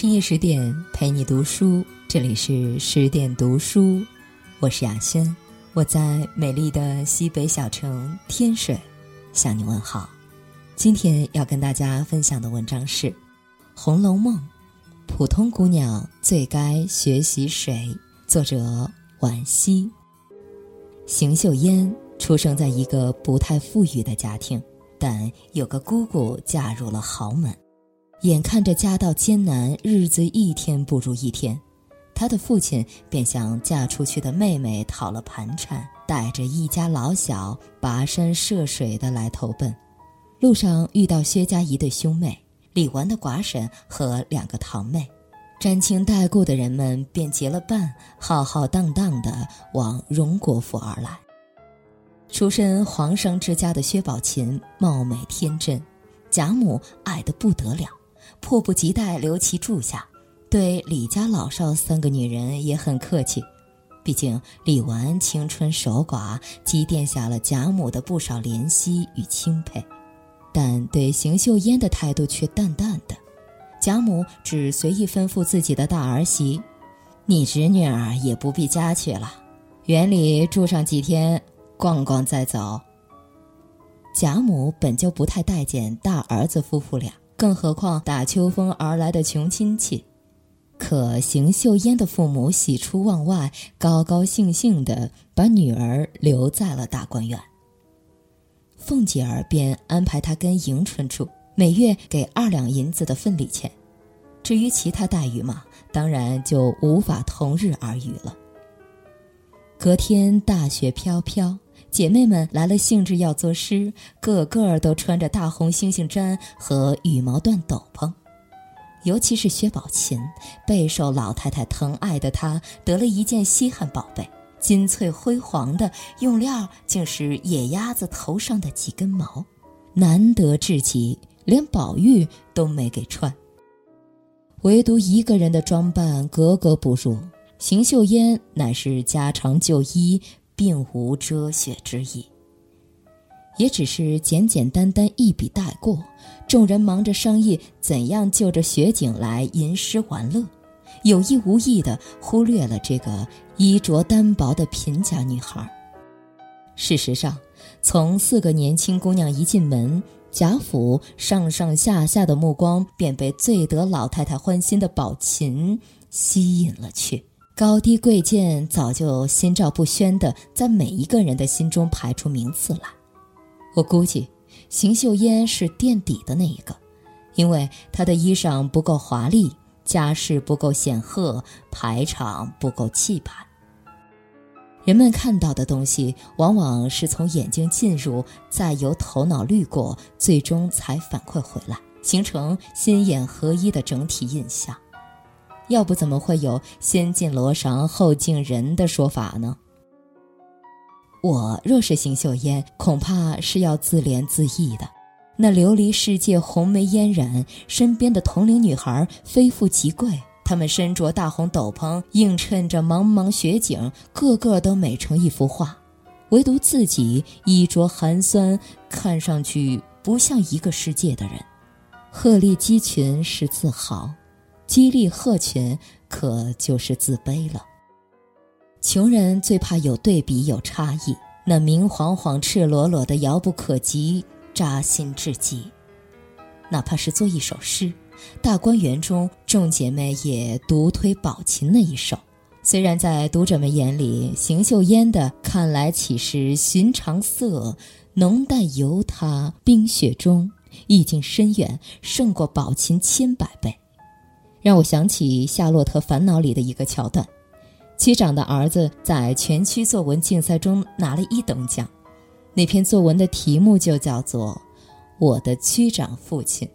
深夜十点陪你读书，这里是十点读书，我是雅轩，我在美丽的西北小城天水向你问好。今天要跟大家分享的文章是《红楼梦》，普通姑娘最该学习谁？作者惋惜。邢岫烟出生在一个不太富裕的家庭，但有个姑姑嫁入了豪门。眼看着家道艰难，日子一天不如一天，他的父亲便向嫁出去的妹妹讨了盘缠，带着一家老小跋山涉水的来投奔。路上遇到薛家一对兄妹，李纨的寡婶和两个堂妹，沾亲带故的人们便结了伴，浩浩荡荡地往荣国府而来。出身皇商之家的薛宝琴貌美天真，贾母爱得不得了。迫不及待留其住下，对李家老少三个女人也很客气。毕竟李纨青春守寡，积淀下了贾母的不少怜惜与钦佩，但对邢岫烟的态度却淡淡的。贾母只随意吩咐自己的大儿媳：“你侄女儿也不必家去了，园里住上几天，逛逛再走。”贾母本就不太待见大儿子夫妇俩。更何况打秋风而来的穷亲戚，可邢岫烟的父母喜出望外，高高兴兴地把女儿留在了大观园。凤姐儿便安排她跟迎春住，每月给二两银子的份礼钱。至于其他待遇嘛，当然就无法同日而语了。隔天大雪飘飘。姐妹们来了兴致要作诗，个个都穿着大红猩猩毡和羽毛缎斗篷。尤其是薛宝琴，备受老太太疼爱的她，得了一件稀罕宝贝，金翠辉煌的，用料竟是野鸭子头上的几根毛，难得至极，连宝玉都没给穿。唯独一个人的装扮格格不入，邢岫烟乃是家常旧衣。并无遮雪之意，也只是简简单单一笔带过。众人忙着商议怎样就着雪景来吟诗玩乐，有意无意地忽略了这个衣着单薄的贫家女孩。事实上，从四个年轻姑娘一进门，贾府上上下下的目光便被最得老太太欢心的宝琴吸引了去。高低贵贱早就心照不宣地在每一个人的心中排出名次来。我估计，邢岫烟是垫底的那一个，因为她的衣裳不够华丽，家世不够显赫，排场不够气派。人们看到的东西，往往是从眼睛进入，再由头脑滤过，最终才反馈回来，形成心眼合一的整体印象。要不怎么会有“先敬罗裳后敬人”的说法呢？我若是邢岫烟，恐怕是要自怜自艾的。那琉璃世界红梅嫣然，身边的同龄女孩非富即贵，她们身着大红斗篷，映衬着茫茫雪景，个个都美成一幅画。唯独自己衣着寒酸，看上去不像一个世界的人。鹤立鸡群是自豪。激励鹤群，可就是自卑了。穷人最怕有对比有差异，那明晃晃、赤裸裸的、遥不可及，扎心至极。哪怕是做一首诗，大观园中众姐妹也独推宝琴那一首。虽然在读者们眼里，邢岫烟的看来岂是寻常色，浓淡由他，冰雪中意境深远，胜过宝琴千百倍。让我想起《夏洛特烦恼》里的一个桥段：区长的儿子在全区作文竞赛中拿了一等奖，那篇作文的题目就叫做《我的区长父亲》。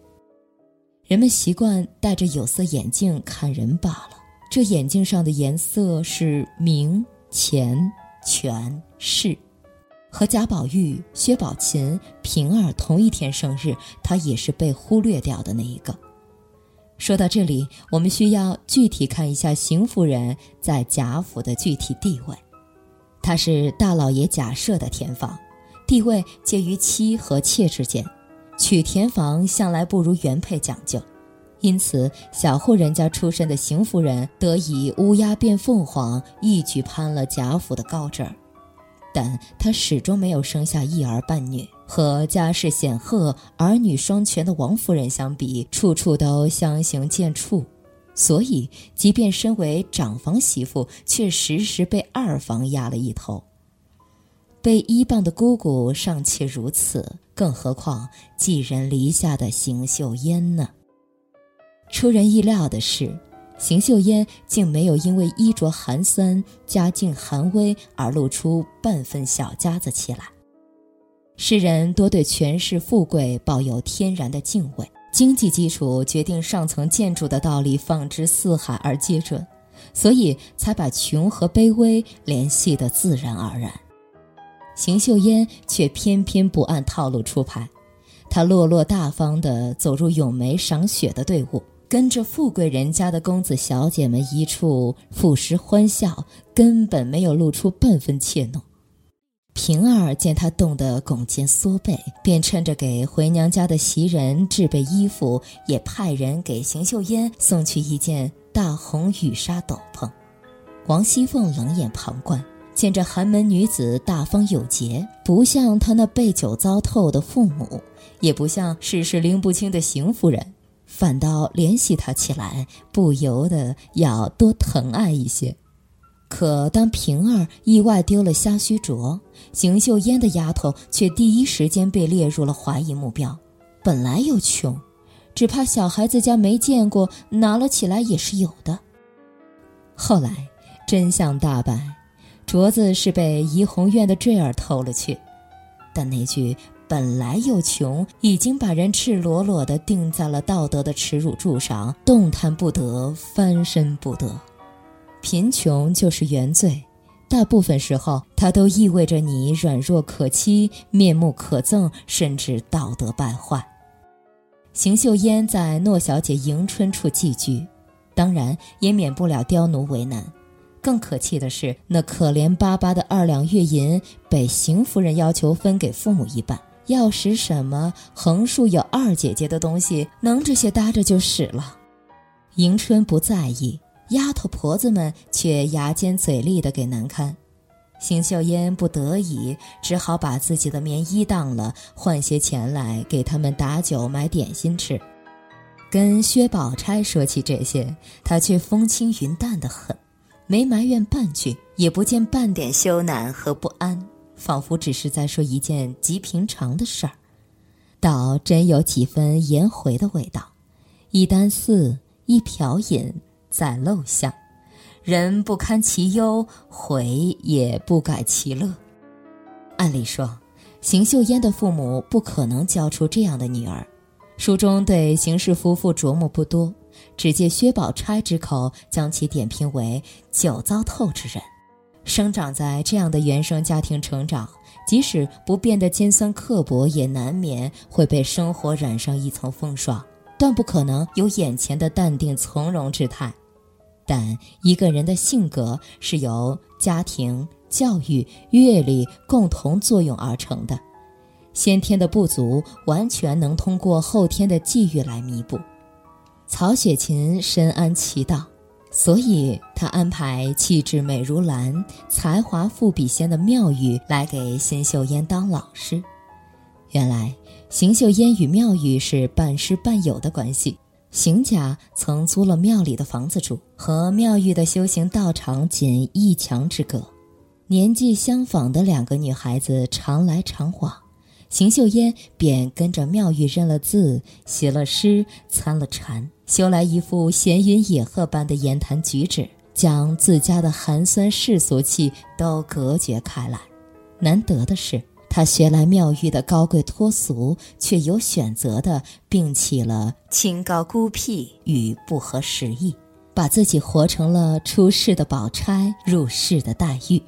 人们习惯戴着有色眼镜看人罢了，这眼镜上的颜色是名、钱、权、势。和贾宝玉、薛宝琴、平儿同一天生日，他也是被忽略掉的那一个。说到这里，我们需要具体看一下邢夫人在贾府的具体地位。她是大老爷贾赦的田房，地位介于妻和妾之间。娶田房向来不如原配讲究，因此小户人家出身的邢夫人得以乌鸦变凤凰，一举攀了贾府的高枝儿。但她始终没有生下一儿半女，和家世显赫、儿女双全的王夫人相比，处处都相形见绌。所以，即便身为长房媳妇，却时时被二房压了一头。被依傍的姑姑尚且如此，更何况寄人篱下的邢岫烟呢？出人意料的是，邢岫烟竟没有因为衣着寒酸、家境寒微而露出半分小家子气来。世人多对权势富贵抱有天然的敬畏。经济基础决定上层建筑的道理放之四海而皆准，所以才把穷和卑微联系的自然而然。邢岫烟却偏偏不按套路出牌，她落落大方地走入咏梅赏雪的队伍，跟着富贵人家的公子小姐们一处赋诗欢笑，根本没有露出半分怯懦。平儿见他冻得拱肩缩背，便趁着给回娘家的袭人置备衣服，也派人给邢岫烟送去一件大红羽纱斗篷。王熙凤冷眼旁观，见这寒门女子大方有节，不像她那被酒糟透的父母，也不像事事拎不清的邢夫人，反倒怜惜她起来，不由得要多疼爱一些。可当平儿意外丢了虾须镯，邢岫烟的丫头却第一时间被列入了怀疑目标。本来又穷，只怕小孩子家没见过，拿了起来也是有的。后来真相大白，镯子是被怡红院的坠儿偷了去。但那句“本来又穷”已经把人赤裸裸地钉在了道德的耻辱柱上，动弹不得，翻身不得。贫穷就是原罪，大部分时候它都意味着你软弱可欺、面目可憎，甚至道德败坏。邢岫烟在诺小姐迎春处寄居，当然也免不了刁奴为难。更可气的是，那可怜巴巴的二两月银被邢夫人要求分给父母一半，要使什么横竖有二姐姐的东西，能这些搭着就使了。迎春不在意。丫头婆子们却牙尖嘴利的给难堪，邢岫烟不得已，只好把自己的棉衣当了，换些钱来给他们打酒买点心吃。跟薛宝钗说起这些，她却风轻云淡的很，没埋怨半句，也不见半点羞赧和不安，仿佛只是在说一件极平常的事儿，倒真有几分颜回的味道。一箪食，一瓢饮。在陋巷，人不堪其忧，回也不改其乐。按理说，邢岫烟的父母不可能教出这样的女儿。书中对邢氏夫妇琢磨不多，只借薛宝钗之口将其点评为酒糟透之人。生长在这样的原生家庭成长，即使不变得尖酸刻薄，也难免会被生活染上一层风霜，断不可能有眼前的淡定从容之态。但一个人的性格是由家庭、教育、阅历共同作用而成的，先天的不足完全能通过后天的际遇来弥补。曹雪芹深谙其道，所以他安排气质美如兰、才华富比仙的妙玉来给邢岫烟当老师。原来邢岫烟与妙玉是半师半友的关系。邢家曾租了庙里的房子住，和妙玉的修行道场仅一墙之隔。年纪相仿的两个女孩子常来常往，邢秀烟便跟着妙玉认了字，写了诗，参了禅，修来一副闲云野鹤般的言谈举止，将自家的寒酸世俗气都隔绝开来。难得的是。他学来妙玉的高贵脱俗，却有选择的摒弃了清高孤僻与不合时宜，把自己活成了出世的宝钗，入世的黛玉。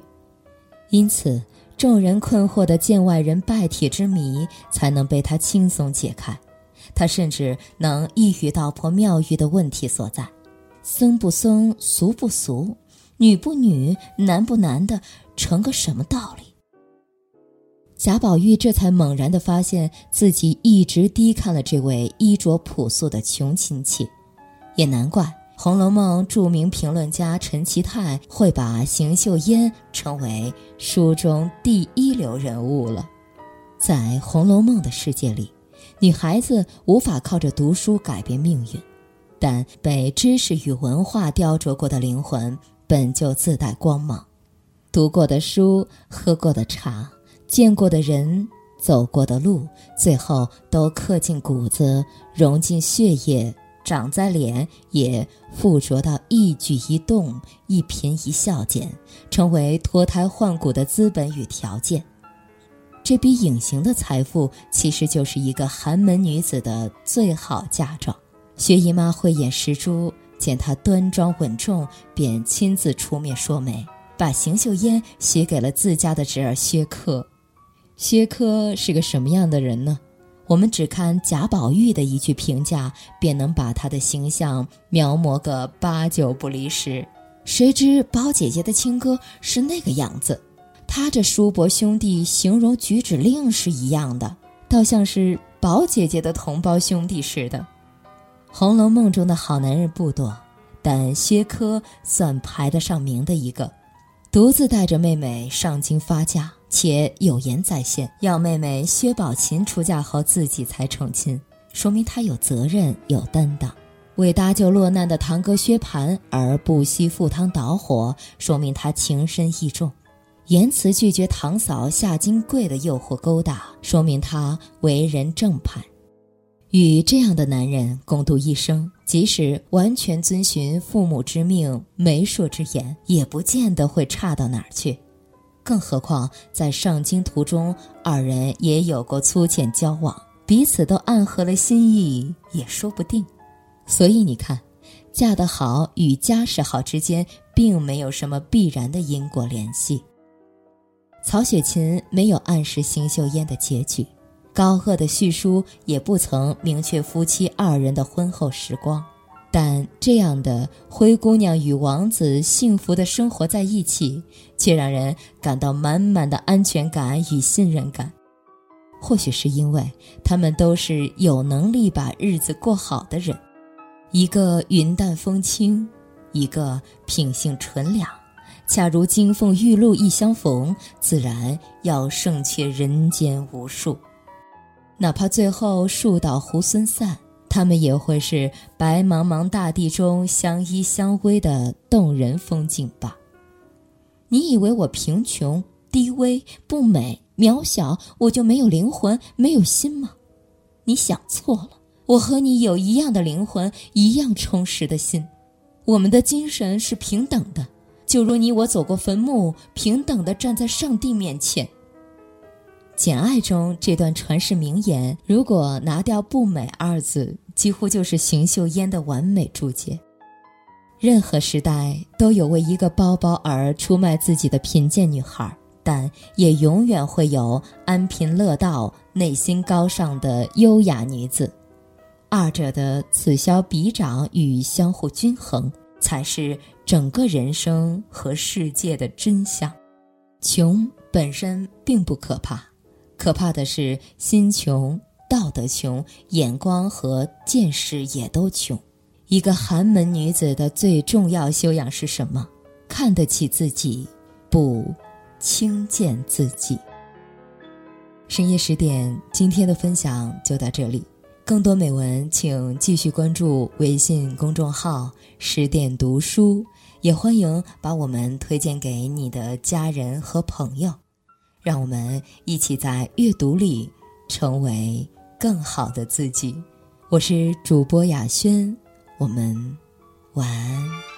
因此，众人困惑的见外人拜体之谜才能被他轻松解开。他甚至能一语道破妙玉的问题所在：僧不僧，俗不俗，女不女，男不男的，成个什么道理？贾宝玉这才猛然地发现自己一直低看了这位衣着朴素的穷亲戚，也难怪《红楼梦》著名评论家陈其泰会把邢岫烟称为书中第一流人物了。在《红楼梦》的世界里，女孩子无法靠着读书改变命运，但被知识与文化雕琢过的灵魂本就自带光芒。读过的书，喝过的茶，见过的人，走过的路，最后都刻进骨子，融进血液，长在脸，也附着到一举一动、一颦一笑间，成为脱胎换骨的资本与条件。这笔隐形的财富，其实就是一个寒门女子的最好嫁妆。薛姨妈慧眼识珠，见她端庄稳重，便亲自出面说媒，把邢岫烟许给了自家的侄儿薛克。薛科是个什么样的人呢？我们只看贾宝玉的一句评价，便能把他的形象描摹个八九不离十。谁知宝姐姐的亲哥是那个样子。他这叔伯兄弟形容举止另是一样的，倒像是宝姐姐的同胞兄弟似的。《红楼梦》中的好男人不多，但薛科算排得上名的一个，独自带着妹妹上京发家，且有言在先，要妹妹薛宝琴出嫁后自己才成亲，说明他有责任有担当；为搭救落难的堂哥薛蟠而不惜赴汤蹈火，说明他情深义重。言辞拒绝堂嫂夏金桂的诱惑勾搭，说明他为人正派。与这样的男人共度一生，即使完全遵循父母之命、媒妁之言，也不见得会差到哪儿去。更何况在上京途中，二人也有过粗浅交往，彼此都暗合了心意，也说不定。所以你看，嫁得好与家世好之间，并没有什么必然的因果联系。曹雪芹没有暗示邢岫烟的结局，高鹗的叙书也不曾明确夫妻二人的婚后时光，但这样的灰姑娘与王子幸福的生活在一起，却让人感到满满的安全感与信任感。或许是因为他们都是有能力把日子过好的人，一个云淡风轻，一个品性纯良。恰如金凤玉露一相逢，自然要胜却人间无数。哪怕最后树倒猢狲散，他们也会是白茫茫大地中相依相偎的动人风景吧。你以为我贫穷、低微、不美、渺小，我就没有灵魂、没有心吗？你想错了，我和你有一样的灵魂，一样充实的心，我们的精神是平等的。就如你我走过坟墓，平等地站在上帝面前。《简爱》中这段传世名言，如果拿掉“不美”二字，几乎就是邢岫烟的完美注解。任何时代都有为一个包包而出卖自己的贫贱女孩，但也永远会有安贫乐道、内心高尚的优雅女子。二者的此消彼长与相互均衡。才是整个人生和世界的真相。穷本身并不可怕，可怕的是心穷、道德穷、眼光和见识也都穷。一个寒门女子的最重要修养是什么？看得起自己，不轻贱自己。深夜十点，今天的分享就到这里。更多美文，请继续关注微信公众号“十点读书”，也欢迎把我们推荐给你的家人和朋友，让我们一起在阅读里成为更好的自己。我是主播雅轩，我们晚安。